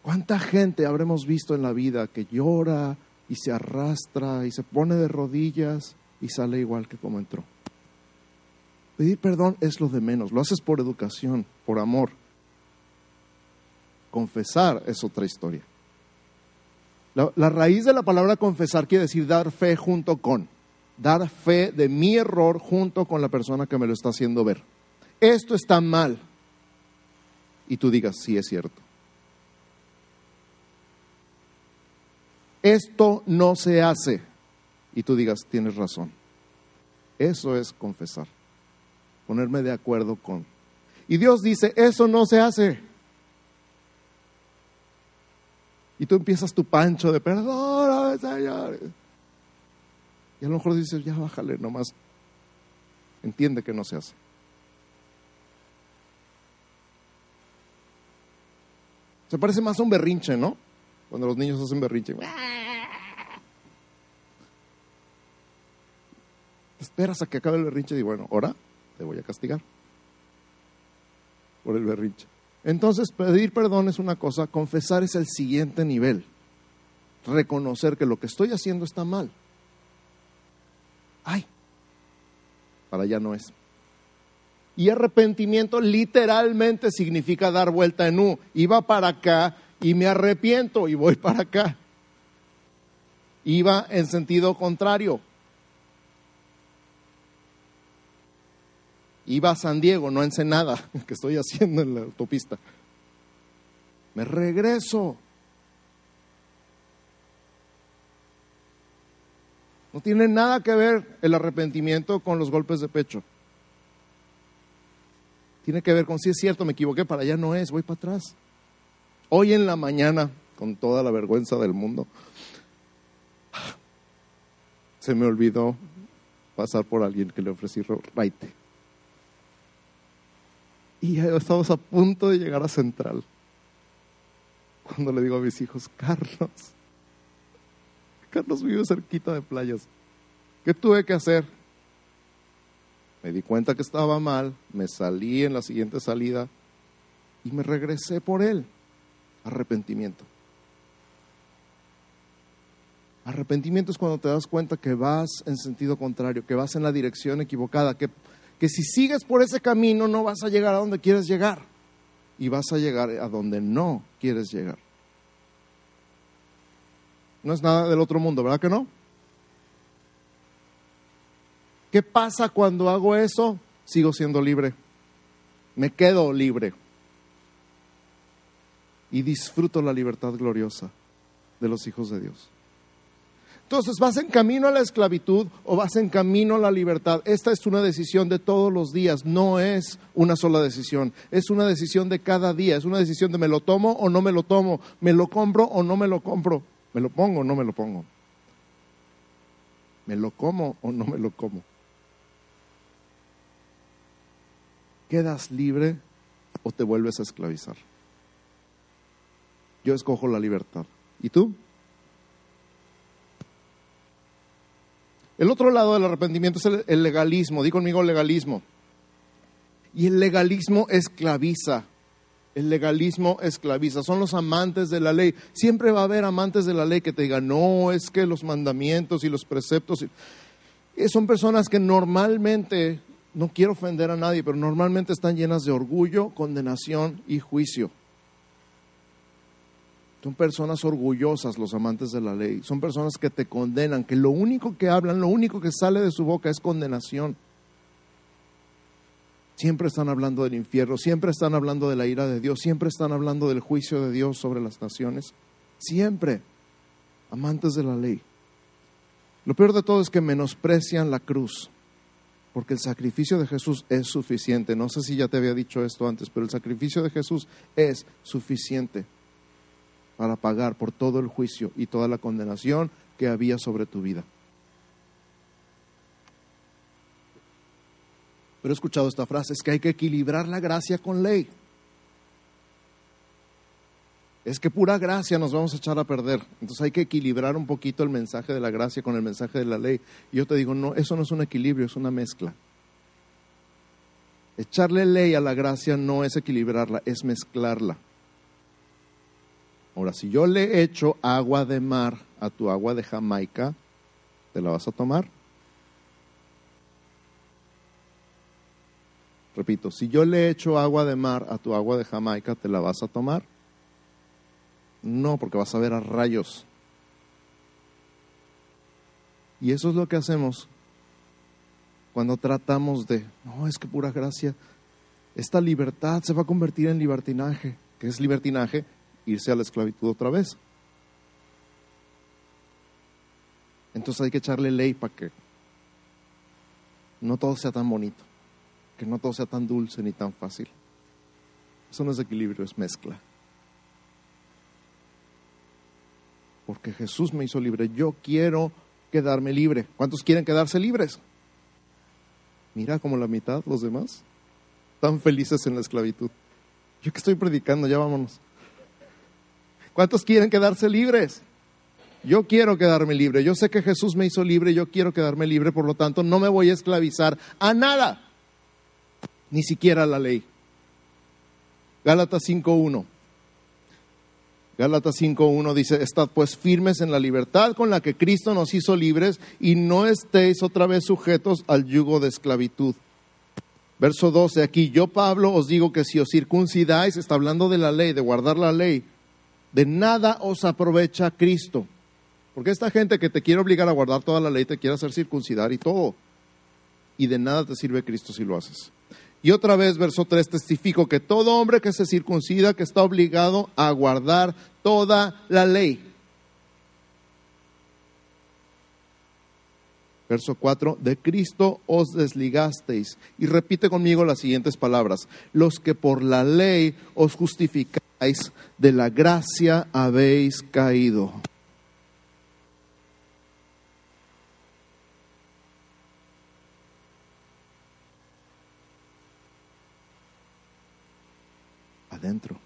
A: ¿Cuánta gente habremos visto en la vida que llora y se arrastra y se pone de rodillas y sale igual que como entró? Pedir perdón es lo de menos, lo haces por educación, por amor. Confesar es otra historia. La, raíz de la palabra confesar quiere decir dar fe junto con. dar fe de mi error junto con la persona que me lo está haciendo ver. Esto está mal. Y tú digas, sí es cierto. Esto no se hace. Y tú digas, tienes razón. Eso es confesar. Ponerme de acuerdo con. Y Dios dice, eso no se hace. Y tú empiezas tu pancho de perdón, Señor. Y a lo mejor dices, ya bájale nomás. Entiende que no se hace. Se parece más a un berrinche, ¿no? Cuando los niños hacen berrinche. Esperas a que acabe el berrinche y bueno, ahora te voy a castigar por el berrinche. Entonces, pedir perdón es una cosa, confesar es el siguiente nivel. Reconocer que lo que estoy haciendo está mal. Ay, para allá no es. Y arrepentimiento literalmente significa dar vuelta en U. Iba para acá y me arrepiento y voy para acá. Iba en sentido contrario. Iba a San Diego, no a Ensenada, [LAUGHS] que estoy haciendo en la autopista. Me regreso. No tiene nada que ver el arrepentimiento con los golpes de pecho. Tiene que ver con si es cierto, me equivoqué, para allá no es, voy para atrás. Hoy en la mañana, con toda la vergüenza del mundo, se me olvidó pasar por alguien que le ofrecí raite. Y estamos a punto de llegar a Central. Cuando le digo a mis hijos, Carlos, Carlos vive cerquita de playas. ¿Qué tuve que hacer? Me di cuenta que estaba mal, me salí en la siguiente salida y me regresé por él. Arrepentimiento. Arrepentimiento es cuando te das cuenta que vas en sentido contrario, que vas en la dirección equivocada, que, que si sigues por ese camino no vas a llegar a donde quieres llegar y vas a llegar a donde no quieres llegar. No es nada del otro mundo, ¿verdad que no? ¿Qué pasa cuando hago eso? Sigo siendo libre. Me quedo libre. Y disfruto la libertad gloriosa de los hijos de Dios. Entonces, ¿vas en camino a la esclavitud o vas en camino a la libertad? Esta es una decisión de todos los días, no es una sola decisión, es una decisión de cada día, es una decisión de me lo tomo o no me lo tomo, me lo compro o no me lo compro, me lo pongo o no me lo pongo, me lo como o no me lo como. ¿Quedas libre o te vuelves a esclavizar? Yo escojo la libertad. ¿Y tú? El otro lado del arrepentimiento es el, legalismo. Di conmigo legalismo. Y el legalismo esclaviza. El legalismo esclaviza. Son los amantes de la ley. Siempre va a haber amantes de la ley que te digan, no, es que los mandamientos y los preceptos. Son personas que normalmente no quiero ofender a nadie, pero normalmente están llenas de orgullo, condenación y juicio. Son personas orgullosas los amantes de la ley. Son personas que te condenan, que lo único que hablan, lo único que sale de su boca es condenación. Siempre están hablando del infierno, siempre están hablando de la ira de Dios, siempre están hablando del juicio de Dios sobre las naciones. Siempre. Amantes de la ley. Lo peor de todo es que menosprecian la cruz porque el sacrificio de Jesús es suficiente. No sé si ya te había dicho esto antes, pero el sacrificio de Jesús es suficiente para pagar por todo el juicio y toda la condenación que había sobre tu vida. Pero he escuchado esta frase, es que hay que equilibrar la gracia con ley. Es que pura gracia nos vamos a echar a perder. Entonces hay que equilibrar un poquito el mensaje de la gracia con el mensaje de la ley. Y yo te digo, no, eso no es un equilibrio, es una mezcla. Echarle ley a la gracia no es equilibrarla, es mezclarla. Ahora, si yo le echo agua de mar a tu agua de Jamaica, ¿te la vas a tomar? Repito, si yo le echo agua de mar a tu agua de Jamaica, ¿te la vas a tomar? No, porque vas a ver a rayos. Y eso es lo que hacemos cuando tratamos de, no, es que pura gracia, esta libertad se va a convertir en libertinaje. ¿Qué es libertinaje? Irse a la esclavitud otra vez. Entonces hay que echarle ley para que no todo sea tan bonito, que no todo sea tan dulce ni tan fácil. Eso no es equilibrio, es mezcla. Porque Jesús me hizo libre. Yo quiero quedarme libre. ¿Cuántos quieren quedarse libres? Mira como la mitad, los demás, están felices en la esclavitud. Yo que estoy predicando, ya vámonos. ¿Cuántos quieren quedarse libres? Yo quiero quedarme libre. Yo sé que Jesús me hizo libre, yo quiero quedarme libre, por lo tanto no me voy a esclavizar a nada, ni siquiera a la ley. Gálatas 5.1. Gálatas 5.1 dice, estad pues firmes en la libertad con la que Cristo nos hizo libres y no estéis otra vez sujetos al yugo de esclavitud. Verso 12, aquí yo Pablo os digo que si os circuncidáis, está hablando de la ley, de guardar la ley, de nada os aprovecha Cristo. Porque esta gente que te quiere obligar a guardar toda la ley te quiere hacer circuncidar y todo. Y de nada te sirve Cristo si lo haces. Y otra vez, verso 3, testifico que todo hombre que se circuncida, que está obligado a guardar toda la ley. Verso 4, de Cristo os desligasteis. Y repite conmigo las siguientes palabras. Los que por la ley os justificáis, de la gracia habéis caído. adentro.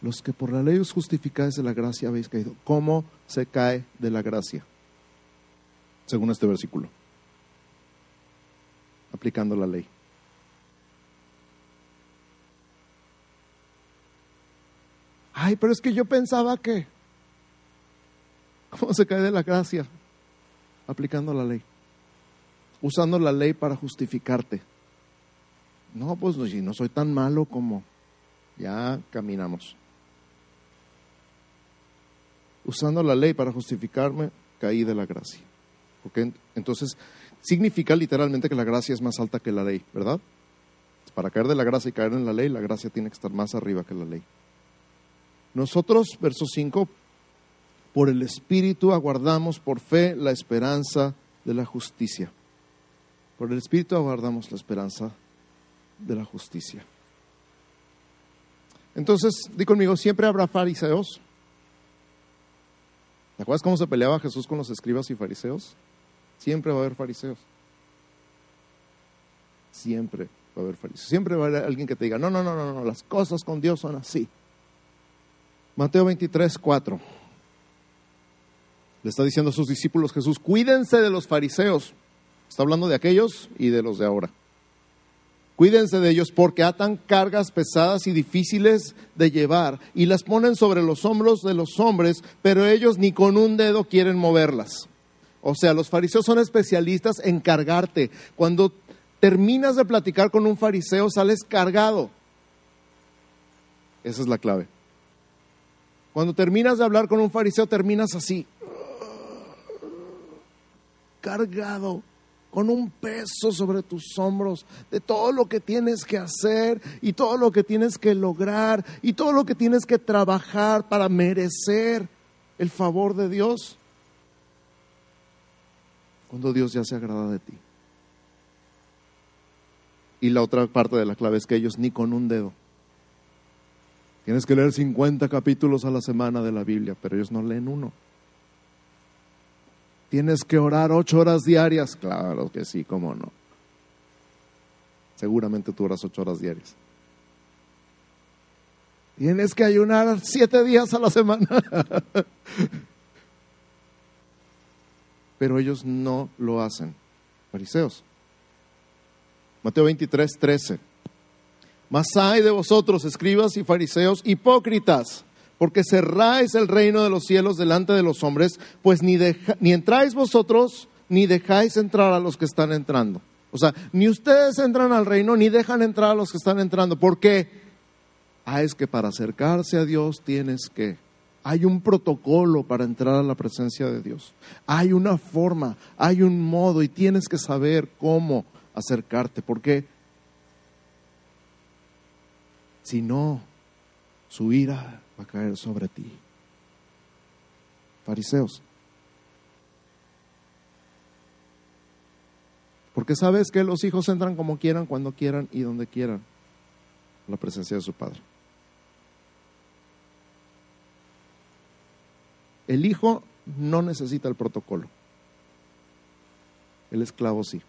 A: Los que por la ley os justificáis de la gracia habéis caído. ¿Cómo se cae de la gracia? Según este versículo. Aplicando la ley. Ay, pero es que yo pensaba que... ¿Cómo se cae de la gracia? Aplicando la ley. Usando la ley para justificarte. No, pues si no soy tan malo como ya caminamos. Usando la ley para justificarme, caí de la gracia. Porque entonces significa literalmente que la gracia es más alta que la ley, ¿verdad? Para caer de la gracia y caer en la ley, la gracia tiene que estar más arriba que la ley. Nosotros, verso 5, por el Espíritu aguardamos por fe la esperanza de la justicia. Por el Espíritu aguardamos la esperanza de la justicia. Entonces, di conmigo, siempre habrá fariseos. ¿Te acuerdas cómo se peleaba Jesús con los escribas y fariseos? Siempre va a haber fariseos. Siempre va a haber fariseos. Siempre va a haber alguien que te diga, no, no, no, no, no, las cosas con Dios son así. Mateo 23, 4. Le está diciendo a sus discípulos Jesús, cuídense de los fariseos. Está hablando de aquellos y de los de ahora. Cuídense de ellos porque atan cargas pesadas y difíciles de llevar y las ponen sobre los hombros de los hombres, pero ellos ni con un dedo quieren moverlas. O sea, los fariseos son especialistas en cargarte. Cuando terminas de platicar con un fariseo, sales cargado. Esa es la clave. Cuando terminas de hablar con un fariseo, terminas así, cargado con un peso sobre tus hombros de todo lo que tienes que hacer y todo lo que tienes que lograr y todo lo que tienes que trabajar para merecer el favor de Dios. Cuando Dios ya se agrada de ti. Y la otra parte de la clave es que ellos ni con un dedo. Tienes que leer 50 capítulos a la semana de la Biblia, pero ellos no leen uno. ¿Tienes que orar ocho horas diarias? Claro que sí, cómo no. Seguramente tú oras ocho horas diarias. Tienes que ayunar siete días a la semana. [LAUGHS] Pero ellos no lo hacen. Fariseos. Mateo 23, 13. Mas hay de vosotros, escribas y fariseos, hipócritas porque cerráis el reino de los cielos delante de los hombres, pues ni, ni entráis vosotros, ni dejáis entrar a los que están entrando. O sea, ni ustedes entran al reino, ni dejan entrar a los que están entrando. ¿Por qué? Ah, es que para acercarse a Dios tienes que Hay un protocolo para entrar a la presencia de Dios. Hay una forma, hay un modo y tienes que saber cómo acercarte, porque si no, su ira va a caer sobre ti. Fariseos. Porque sabes que los hijos entran como quieran, cuando quieran y donde quieran, la presencia de su padre. El hijo no necesita el protocolo. El esclavo sí.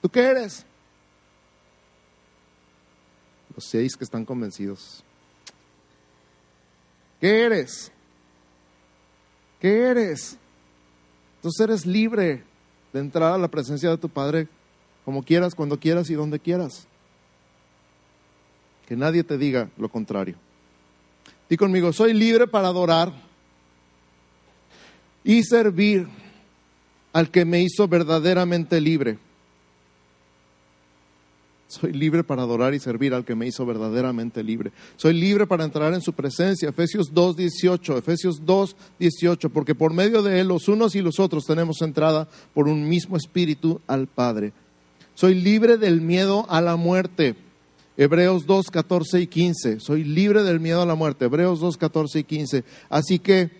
A: ¿Tú qué eres? Los seis que están convencidos. ¿Qué eres? ¿Qué eres? Entonces eres libre de entrar a la presencia de tu Padre como quieras, cuando quieras y donde quieras. Que nadie te diga lo contrario. Di conmigo, soy libre para adorar y servir al que me hizo verdaderamente libre. Soy libre para adorar y servir al que me hizo verdaderamente libre. Soy libre para entrar en su presencia. Efesios 2.18, Efesios 2.18, porque por medio de él los unos y los otros tenemos entrada por un mismo espíritu al Padre. Soy libre del miedo a la muerte. Hebreos 2, 14 y 15. Soy libre del miedo a la muerte. Hebreos 2, 14 y 15. Así que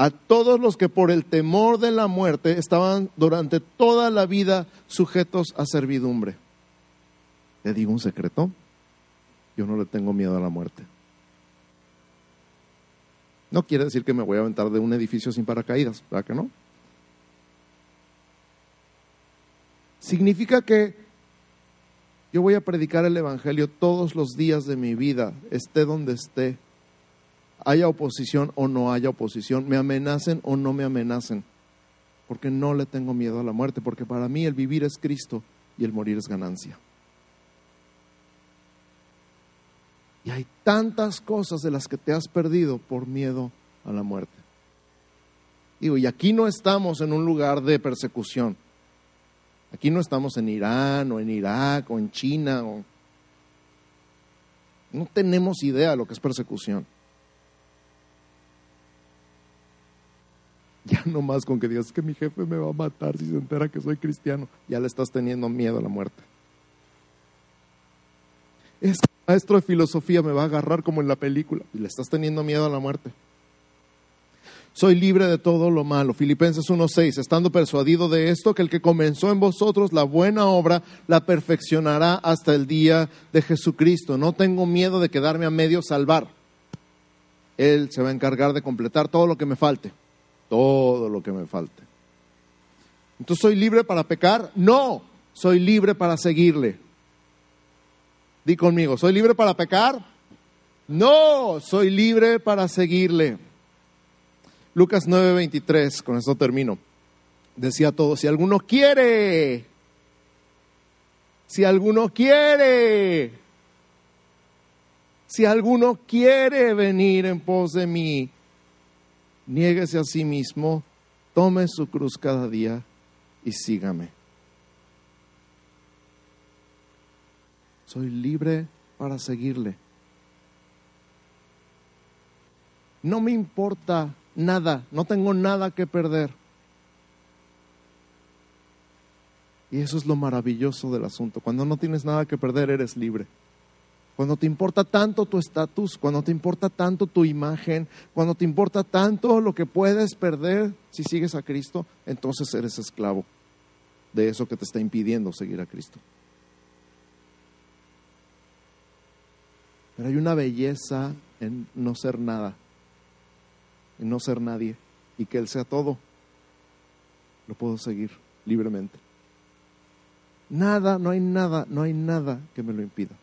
A: a todos los que por el temor de la muerte estaban durante toda la vida sujetos a servidumbre. ¿Le digo un secreto? Yo no le tengo miedo a la muerte. No quiere decir que me voy a aventar de un edificio sin paracaídas, ¿verdad que no? Significa que yo voy a predicar el Evangelio todos los días de mi vida, esté donde esté, haya oposición o no haya oposición, me amenacen o no me amenacen, porque no le tengo miedo a la muerte, porque para mí el vivir es Cristo y el morir es ganancia. Y hay tantas cosas de las que te has perdido por miedo a la muerte. Digo, y aquí no estamos en un lugar de persecución. Aquí no estamos en Irán o en Irak o en China. O... No tenemos idea de lo que es persecución. Ya no más con que digas que mi jefe me va a matar si se entera que soy cristiano, ya le estás teniendo miedo a la muerte. Es maestro de filosofía me va a agarrar como en la película y le estás teniendo miedo a la muerte. Soy libre de todo lo malo. Filipenses 1:6, estando persuadido de esto, que el que comenzó en vosotros la buena obra la perfeccionará hasta el día de Jesucristo. No tengo miedo de quedarme a medio salvar. Él se va a encargar de completar todo lo que me falte todo lo que me falte. Entonces, ¿soy libre para pecar? No, soy libre para seguirle. Di conmigo, ¿soy libre para pecar? No, soy libre para seguirle. Lucas 9:23, con esto termino. Decía todo, si alguno quiere, si alguno quiere, si alguno quiere venir en pos de mí, niéguese a sí mismo, tome su cruz cada día y sígame. Soy libre para seguirle. No me importa nada, no tengo nada que perder. Y eso es lo maravilloso del asunto. Cuando no tienes nada que perder, eres libre cuando te importa tanto tu estatus, cuando te importa tanto tu imagen, cuando te importa tanto lo que puedes perder si sigues a Cristo, entonces eres esclavo de eso que te está impidiendo seguir a Cristo. Pero hay una belleza en no ser nada, en no ser nadie, y que Él sea todo. Lo puedo seguir libremente. Nada, no hay nada, no hay nada que me lo impida.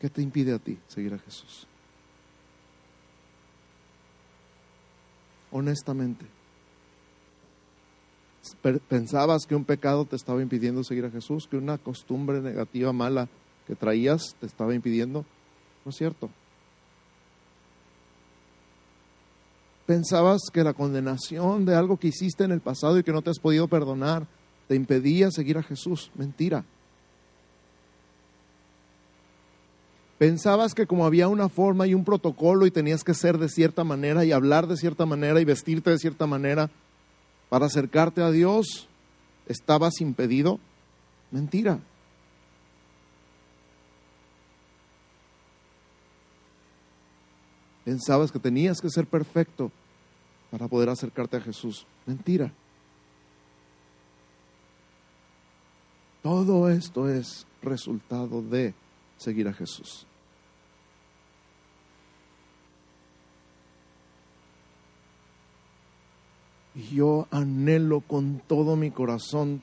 A: ¿Qué te impide a ti seguir a Jesús? Honestamente, ¿pensabas que un pecado te estaba impidiendo seguir a Jesús? ¿Que una costumbre negativa, mala que traías te estaba impidiendo? No es cierto. ¿Pensabas que la condenación de algo que hiciste en el pasado y que no te has podido perdonar te impedía seguir a Jesús? Mentira. Pensabas que como había una forma y un protocolo y tenías que ser de cierta manera y hablar de cierta manera y vestirte de cierta manera para acercarte a Dios, estabas impedido. Mentira. Pensabas que tenías que ser perfecto para poder acercarte a Jesús. Mentira. Todo esto es resultado de seguir a Jesús. Y yo anhelo con todo mi corazón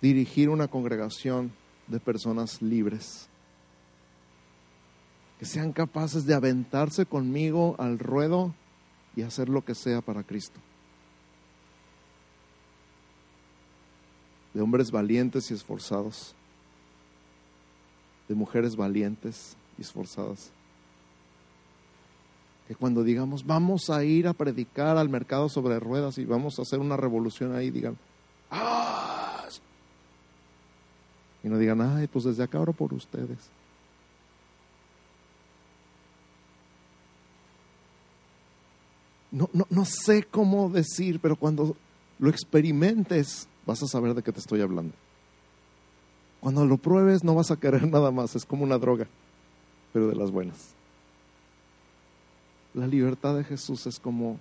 A: dirigir una congregación de personas libres, que sean capaces de aventarse conmigo al ruedo y hacer lo que sea para Cristo. De hombres valientes y esforzados, de mujeres valientes y esforzadas cuando digamos vamos a ir a predicar al mercado sobre ruedas y vamos a hacer una revolución ahí, digan, ¡ah! Y no digan, ay, pues desde acá oro por ustedes. No, no, no sé cómo decir, pero cuando lo experimentes vas a saber de qué te estoy hablando. Cuando lo pruebes no vas a querer [LAUGHS] nada más, es como una droga, pero de las buenas la libertad de Jesús es como,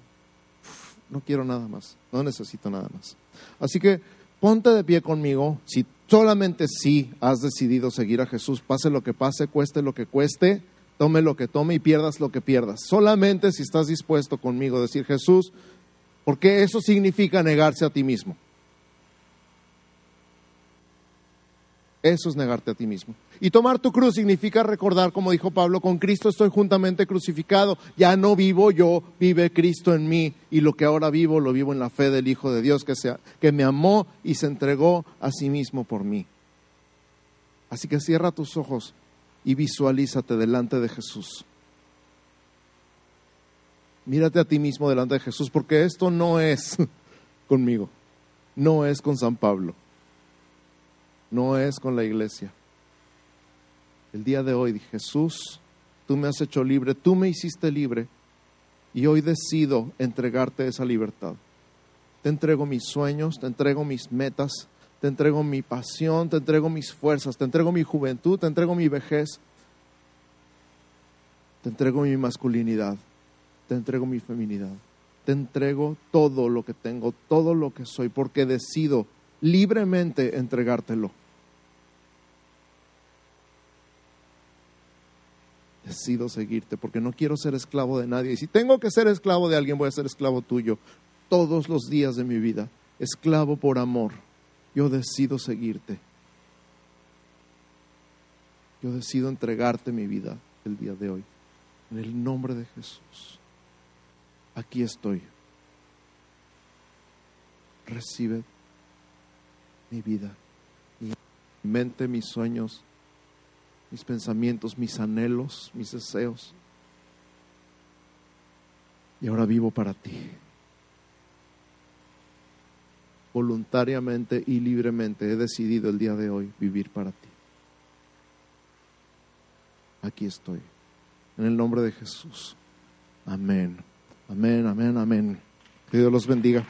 A: no quiero nada más, no necesito nada más. Así que ponte de pie conmigo, si solamente si has decidido seguir a Jesús, pase lo que pase, cueste lo que cueste, tome lo que tome y pierdas lo que pierdas. Solamente si estás dispuesto conmigo a decir Jesús, porque eso significa negarse a ti mismo. Eso es negarte a ti mismo. Y tomar tu cruz significa recordar, como dijo Pablo, con Cristo estoy juntamente crucificado. Ya no vivo yo, vive Cristo en mí. Y lo que ahora vivo, lo vivo en la fe del Hijo de Dios que, sea, que me amó y se entregó a sí mismo por mí. Así que cierra tus ojos y visualízate delante de Jesús. Mírate a ti mismo delante de Jesús, porque esto no es [LAUGHS] conmigo, no es con San Pablo no es con la iglesia. El día de hoy, Jesús, tú me has hecho libre, tú me hiciste libre y hoy decido entregarte esa libertad. Te entrego mis sueños, te entrego mis metas, te entrego mi pasión, te entrego mis fuerzas, te entrego mi juventud, te entrego mi vejez, te entrego mi masculinidad, te entrego mi feminidad, te entrego todo lo que tengo, todo lo que soy, porque decido libremente entregártelo. Decido seguirte porque no quiero ser esclavo de nadie. Y si tengo que ser esclavo de alguien, voy a ser esclavo tuyo todos los días de mi vida. Esclavo por amor. Yo decido seguirte. Yo decido entregarte mi vida el día de hoy. En el nombre de Jesús. Aquí estoy. Recibe mi vida, mi mente, mis sueños, mis pensamientos, mis anhelos, mis deseos. Y ahora vivo para ti. Voluntariamente y libremente he decidido el día de hoy vivir para ti. Aquí estoy. En el nombre de Jesús. Amén. Amén, amén, amén. Que Dios los bendiga.